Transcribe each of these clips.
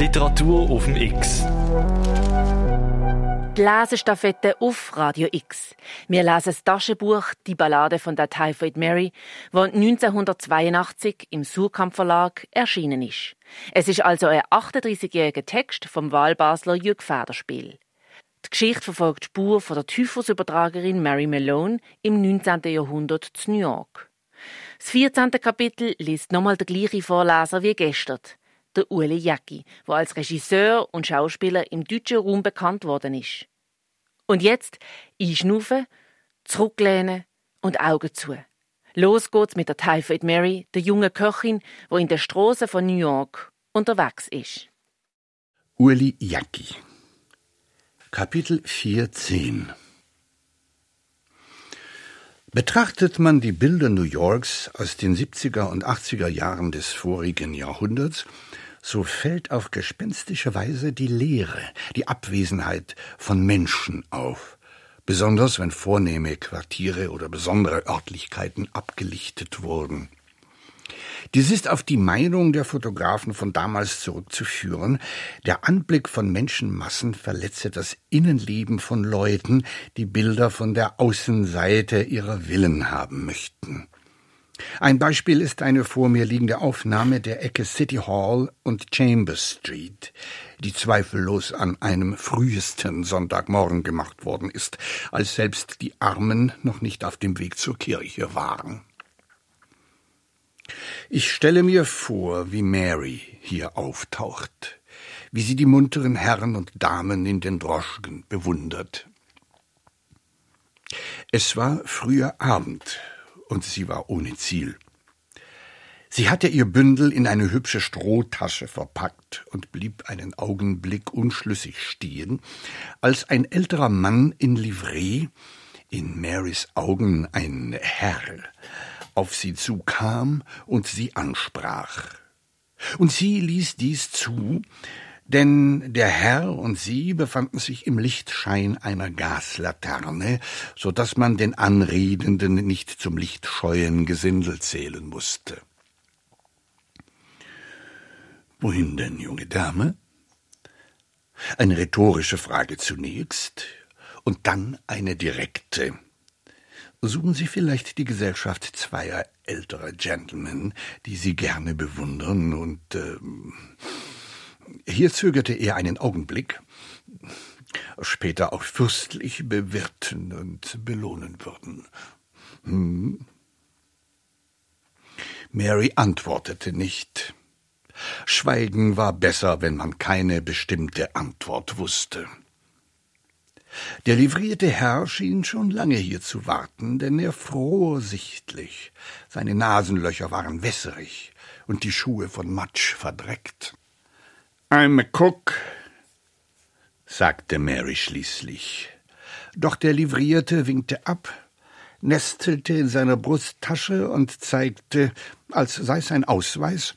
Literatur auf dem X. Die Lesestaffette auf Radio X. Wir lesen das Taschenbuch Die Ballade von der Typhoid Mary, das 1982 im Surkamp Verlag erschienen ist. Es ist also ein 38-jähriger Text vom Wahlbasler Jürg Federspiel. Die Geschichte verfolgt die Spur von der Typhusübertragerin Mary Malone im 19. Jahrhundert zu New York. Das 14. Kapitel liest nochmal der gleiche Vorleser wie gestern, der Uli Jacki, der als Regisseur und Schauspieler im deutschen Raum bekannt worden ist. Und jetzt einschnaufen, zurücklehnen und Augen zu. Los geht's mit der Typhoid Mary, der jungen Köchin, wo in der Straße von New York unterwegs ist. Uli Jacki Kapitel 14 Betrachtet man die Bilder New Yorks aus den 70er und 80er Jahren des vorigen Jahrhunderts, so fällt auf gespenstische Weise die Leere, die Abwesenheit von Menschen auf, besonders wenn vornehme Quartiere oder besondere Örtlichkeiten abgelichtet wurden. Dies ist auf die Meinung der Fotografen von damals zurückzuführen. Der Anblick von Menschenmassen verletze das Innenleben von Leuten, die Bilder von der Außenseite ihrer Villen haben möchten. Ein Beispiel ist eine vor mir liegende Aufnahme der Ecke City Hall und Chambers Street, die zweifellos an einem frühesten Sonntagmorgen gemacht worden ist, als selbst die Armen noch nicht auf dem Weg zur Kirche waren. Ich stelle mir vor, wie Mary hier auftaucht, wie sie die munteren Herren und Damen in den Droschken bewundert. Es war früher Abend, und sie war ohne Ziel. Sie hatte ihr Bündel in eine hübsche Strohtasche verpackt und blieb einen Augenblick unschlüssig stehen, als ein älterer Mann in Livree, in Marys Augen ein Herr, auf sie zukam und sie ansprach. Und sie ließ dies zu, denn der Herr und sie befanden sich im Lichtschein einer Gaslaterne, so dass man den Anredenden nicht zum lichtscheuen Gesindel zählen musste. Wohin denn, junge Dame? Eine rhetorische Frage zunächst und dann eine direkte. Suchen Sie vielleicht die Gesellschaft zweier älterer Gentlemen, die Sie gerne bewundern und äh, hier zögerte er einen Augenblick, später auch fürstlich bewirten und belohnen würden. Hm? Mary antwortete nicht. Schweigen war besser, wenn man keine bestimmte Antwort wusste. Der livrierte Herr schien schon lange hier zu warten, denn er fror sichtlich. Seine Nasenlöcher waren wässerig und die Schuhe von Matsch verdreckt. I'm a cook, sagte Mary schließlich. Doch der Livrierte winkte ab, nestelte in seiner Brusttasche und zeigte, als sei es ein Ausweis,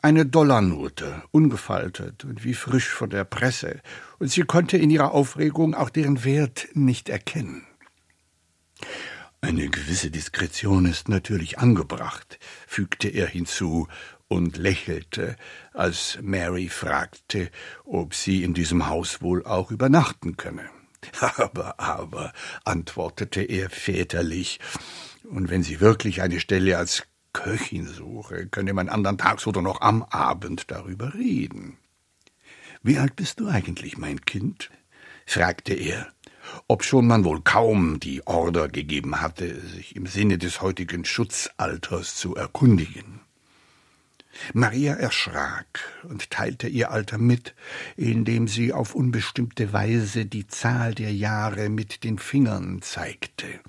eine Dollarnote, ungefaltet und wie frisch von der Presse, und sie konnte in ihrer Aufregung auch deren Wert nicht erkennen. Eine gewisse Diskretion ist natürlich angebracht, fügte er hinzu und lächelte, als Mary fragte, ob sie in diesem Haus wohl auch übernachten könne. Aber, aber, antwortete er väterlich, und wenn sie wirklich eine Stelle als Köchin suche, könne man andern Tags oder noch am Abend darüber reden. Wie alt bist du eigentlich, mein Kind? fragte er, obschon man wohl kaum die Order gegeben hatte, sich im Sinne des heutigen Schutzalters zu erkundigen. Maria erschrak und teilte ihr Alter mit, indem sie auf unbestimmte Weise die Zahl der Jahre mit den Fingern zeigte.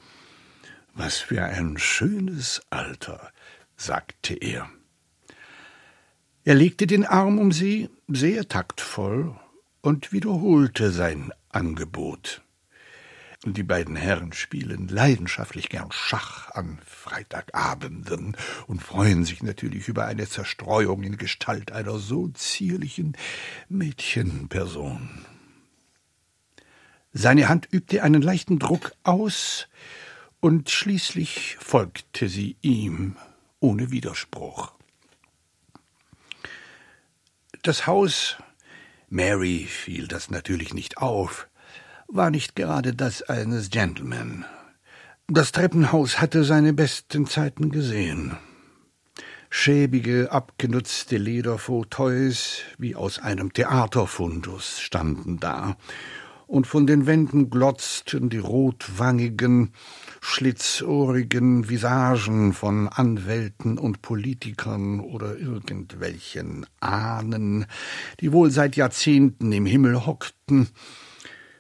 Was für ein schönes Alter, sagte er. Er legte den Arm um sie, sehr taktvoll, und wiederholte sein Angebot. Die beiden Herren spielen leidenschaftlich gern Schach an Freitagabenden und freuen sich natürlich über eine Zerstreuung in Gestalt einer so zierlichen Mädchenperson. Seine Hand übte einen leichten Druck aus, und schließlich folgte sie ihm ohne Widerspruch. Das Haus Mary fiel das natürlich nicht auf, war nicht gerade das eines Gentleman. Das Treppenhaus hatte seine besten Zeiten gesehen. Schäbige, abgenutzte Lederfauteuils wie aus einem Theaterfundus standen da, und von den Wänden glotzten die rotwangigen, schlitzohrigen Visagen von Anwälten und Politikern oder irgendwelchen Ahnen, die wohl seit Jahrzehnten im Himmel hockten,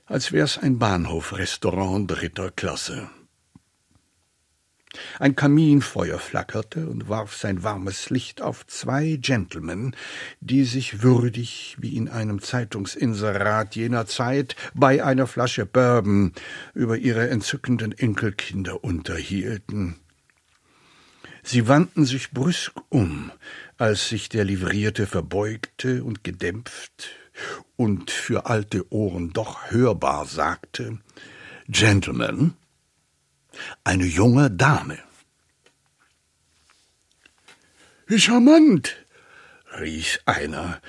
als wär's ein Bahnhofrestaurant dritter Klasse. Ein Kaminfeuer flackerte und warf sein warmes Licht auf zwei Gentlemen, die sich würdig wie in einem Zeitungsinserat jener Zeit bei einer Flasche Bourbon über ihre entzückenden Enkelkinder unterhielten. Sie wandten sich brüsk um, als sich der Livrierte verbeugte und gedämpft und für alte Ohren doch hörbar sagte Gentlemen, eine junge Dame. Charmant, rief einer,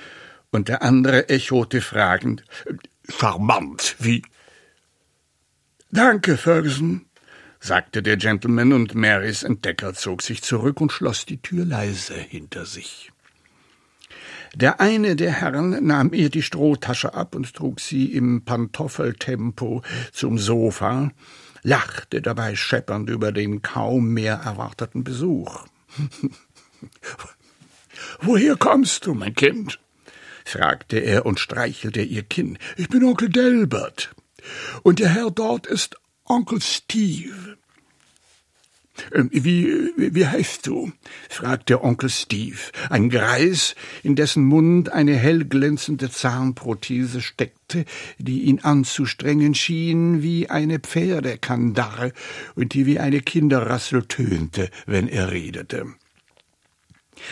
und der andere echote fragend Charmant, wie? Danke, Ferguson, sagte der Gentleman, und Marys Entdecker zog sich zurück und schloss die Tür leise hinter sich. Der eine der Herren nahm ihr die Strohtasche ab und trug sie im Pantoffeltempo zum Sofa, lachte dabei scheppernd über den kaum mehr erwarteten Besuch. Woher kommst du, mein Kind? fragte er und streichelte ihr Kinn. Ich bin Onkel Delbert. Und der Herr dort ist Onkel Steve. Ähm, wie, wie heißt du? fragte Onkel Steve, ein Greis, in dessen Mund eine hellglänzende Zahnprothese steckte, die ihn anzustrengen schien wie eine Pferdekandare und die wie eine Kinderrassel tönte, wenn er redete.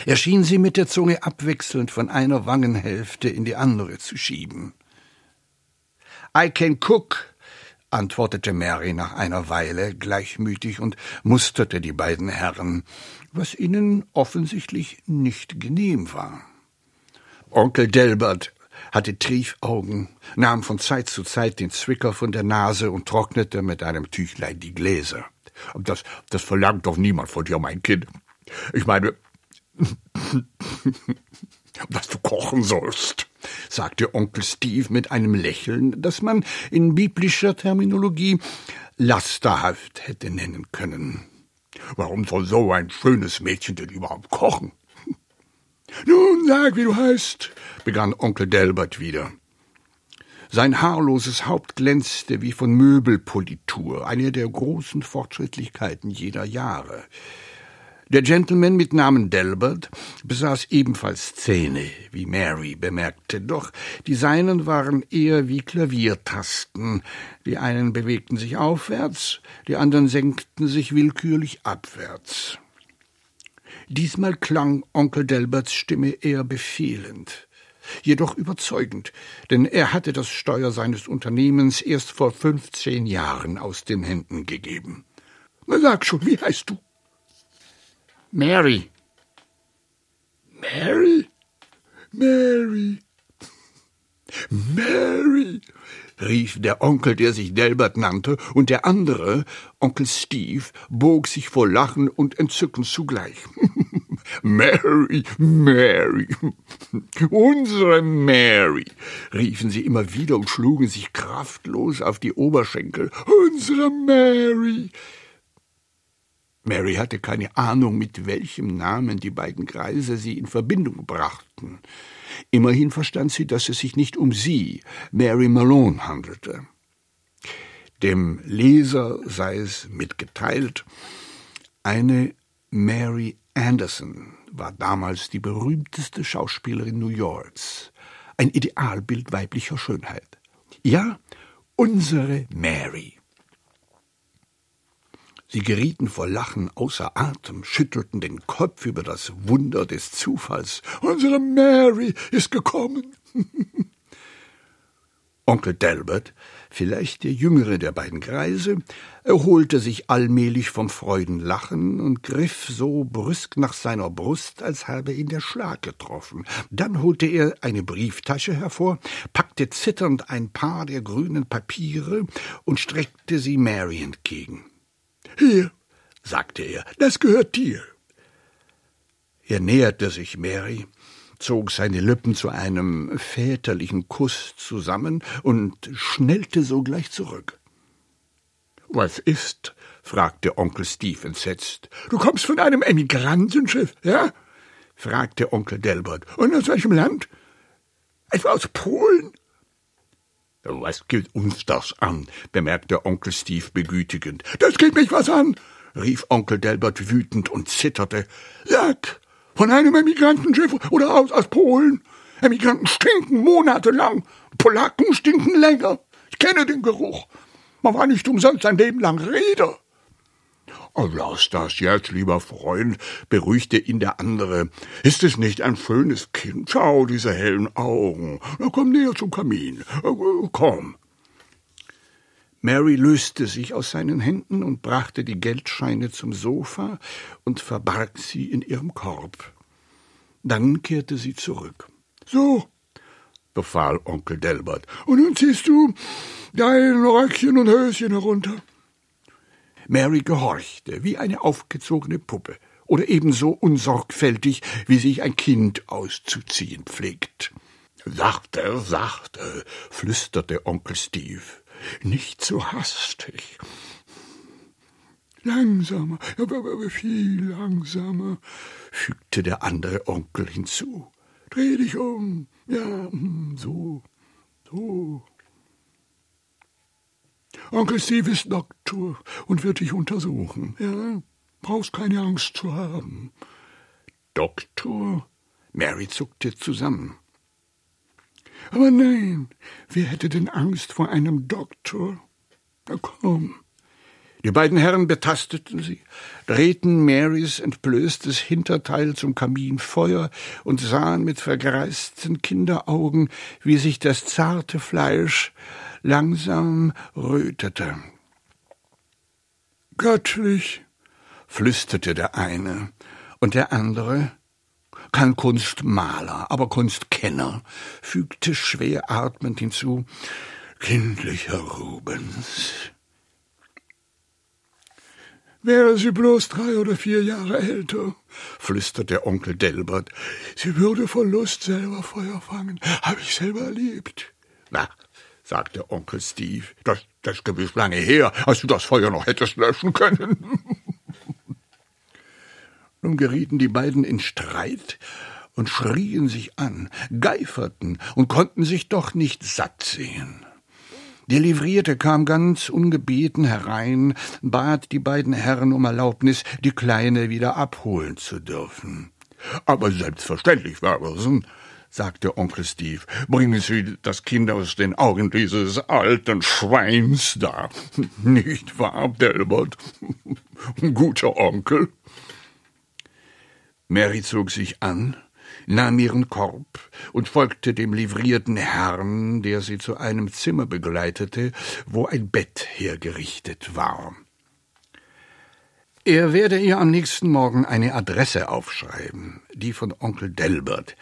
Er schien sie mit der Zunge abwechselnd von einer Wangenhälfte in die andere zu schieben. I can cook, antwortete Mary nach einer Weile gleichmütig und musterte die beiden Herren, was ihnen offensichtlich nicht genehm war. Onkel Delbert hatte Triefaugen, nahm von Zeit zu Zeit den Zwicker von der Nase und trocknete mit einem Tüchlein die Gläser. Das, das verlangt doch niemand von dir, mein Kind. Ich meine, dass du kochen sollst sagte Onkel Steve mit einem Lächeln, das man in biblischer Terminologie lasterhaft hätte nennen können. Warum soll so ein schönes Mädchen denn überhaupt kochen? Nun, sag, wie du heißt, begann Onkel Delbert wieder. Sein haarloses Haupt glänzte wie von Möbelpolitur, eine der großen Fortschrittlichkeiten jeder Jahre. Der Gentleman mit Namen Delbert besaß ebenfalls Zähne, wie Mary bemerkte, doch die seinen waren eher wie Klaviertasten, die einen bewegten sich aufwärts, die anderen senkten sich willkürlich abwärts. Diesmal klang Onkel Delberts Stimme eher befehlend, jedoch überzeugend, denn er hatte das Steuer seines Unternehmens erst vor fünfzehn Jahren aus den Händen gegeben. Sag schon, wie heißt du? Mary. Mary? Mary. Mary, rief der Onkel, der sich Delbert nannte, und der andere, Onkel Steve, bog sich vor Lachen und Entzücken zugleich. Mary, Mary, unsere Mary, riefen sie immer wieder und schlugen sich kraftlos auf die Oberschenkel. Unsere Mary. Mary hatte keine Ahnung, mit welchem Namen die beiden Greise sie in Verbindung brachten. Immerhin verstand sie, dass es sich nicht um sie, Mary Malone, handelte. Dem Leser sei es mitgeteilt, eine Mary Anderson war damals die berühmteste Schauspielerin New Yorks, ein Idealbild weiblicher Schönheit. Ja, unsere Mary. Sie gerieten vor Lachen außer Atem, schüttelten den Kopf über das Wunder des Zufalls. Unsere Mary ist gekommen. Onkel Delbert vielleicht der jüngere der beiden Greise, erholte sich allmählich vom Freudenlachen und griff so brüsk nach seiner Brust, als habe ihn der Schlag getroffen. Dann holte er eine Brieftasche hervor, packte zitternd ein paar der grünen Papiere und streckte sie Mary entgegen. Hier, sagte er, das gehört dir. Er näherte sich Mary, zog seine Lippen zu einem väterlichen Kuss zusammen und schnellte sogleich zurück. Was ist? fragte Onkel Steve entsetzt. Du kommst von einem Emigrantenschiff, ja? fragte Onkel Delbert. Und aus welchem Land? Etwa aus Polen? Was geht uns das an? bemerkte Onkel Steve begütigend. Das geht mich was an, rief Onkel Delbert wütend und zitterte. Sag, von einem Emigrantenschiff oder aus, aus Polen? Emigranten stinken monatelang, Polacken stinken länger. Ich kenne den Geruch. Man war nicht umsonst ein Leben lang Reeder. Oh, lass das jetzt, lieber Freund, beruhigte ihn der andere. Ist es nicht ein schönes Kind? Schau, diese hellen Augen. Na, komm näher zum Kamin. Äh, komm. Mary löste sich aus seinen Händen und brachte die Geldscheine zum Sofa und verbarg sie in ihrem Korb. Dann kehrte sie zurück. So, befahl Onkel Delbert, und nun ziehst du dein Röckchen und Höschen herunter. Mary gehorchte, wie eine aufgezogene Puppe, oder ebenso unsorgfältig, wie sich ein Kind auszuziehen pflegt. Sachte, sachte, flüsterte Onkel Steve. Nicht so hastig. Langsamer, aber viel langsamer, fügte der andere Onkel hinzu. Dreh dich um. Ja, hm, so, so. Onkel Steve ist Doktor und wird dich untersuchen. Ja, brauchst keine Angst zu haben. Doktor? Mary zuckte zusammen. Aber nein, wer hätte denn Angst vor einem Doktor? Na komm. Die beiden Herren betasteten sie, drehten Marys entblößtes Hinterteil zum Kaminfeuer und sahen mit vergreisten Kinderaugen, wie sich das zarte Fleisch langsam rötete. Göttlich, flüsterte der eine, und der andere kein Kunstmaler, aber Kunstkenner, fügte schwer atmend hinzu, kindlicher Rubens. Wäre sie bloß drei oder vier Jahre älter, flüsterte Onkel Delbert, sie würde vor Lust selber Feuer fangen. Hab ich selber erlebt. Na, sagte Onkel Steve, das, das ist gewiss lange her, als du das Feuer noch hättest löschen können. Nun gerieten die beiden in Streit und schrien sich an, geiferten und konnten sich doch nicht satt sehen. Der Livrierte kam ganz ungebeten herein, bat die beiden Herren um Erlaubnis, die Kleine wieder abholen zu dürfen. Aber selbstverständlich, Werbersen, sagte Onkel Steve, bringen Sie das Kind aus den Augen dieses alten Schweins da. Nicht wahr, Delbert? Guter Onkel. Mary zog sich an, nahm ihren Korb und folgte dem livrierten Herrn, der sie zu einem Zimmer begleitete, wo ein Bett hergerichtet war. Er werde ihr am nächsten Morgen eine Adresse aufschreiben, die von Onkel Delbert.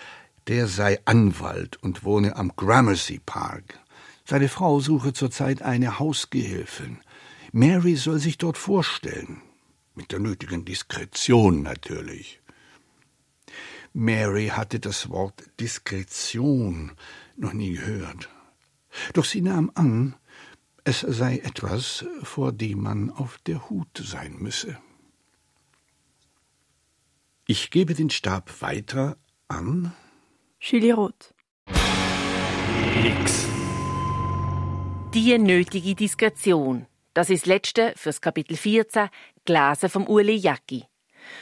Der sei Anwalt und wohne am Gramercy Park. Seine Frau suche zurzeit eine Hausgehilfin. Mary soll sich dort vorstellen. Mit der nötigen Diskretion natürlich. Mary hatte das Wort Diskretion noch nie gehört. Doch sie nahm an, es sei etwas, vor dem man auf der Hut sein müsse. Ich gebe den Stab weiter an Julie Roth. Nix. Die nötige Diskretion. Das ist das letzte fürs Kapitel 14, gelesen vom Uli Jacki.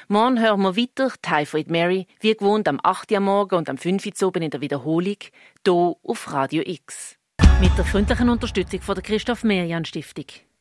Morgen hören wir weiter Typhoid Mary, wie gewohnt am 8. Uhr morgen und am 5. Uhr oben in der Wiederholung, hier auf Radio X. Mit der freundlichen Unterstützung von der Christoph Merian Stiftung.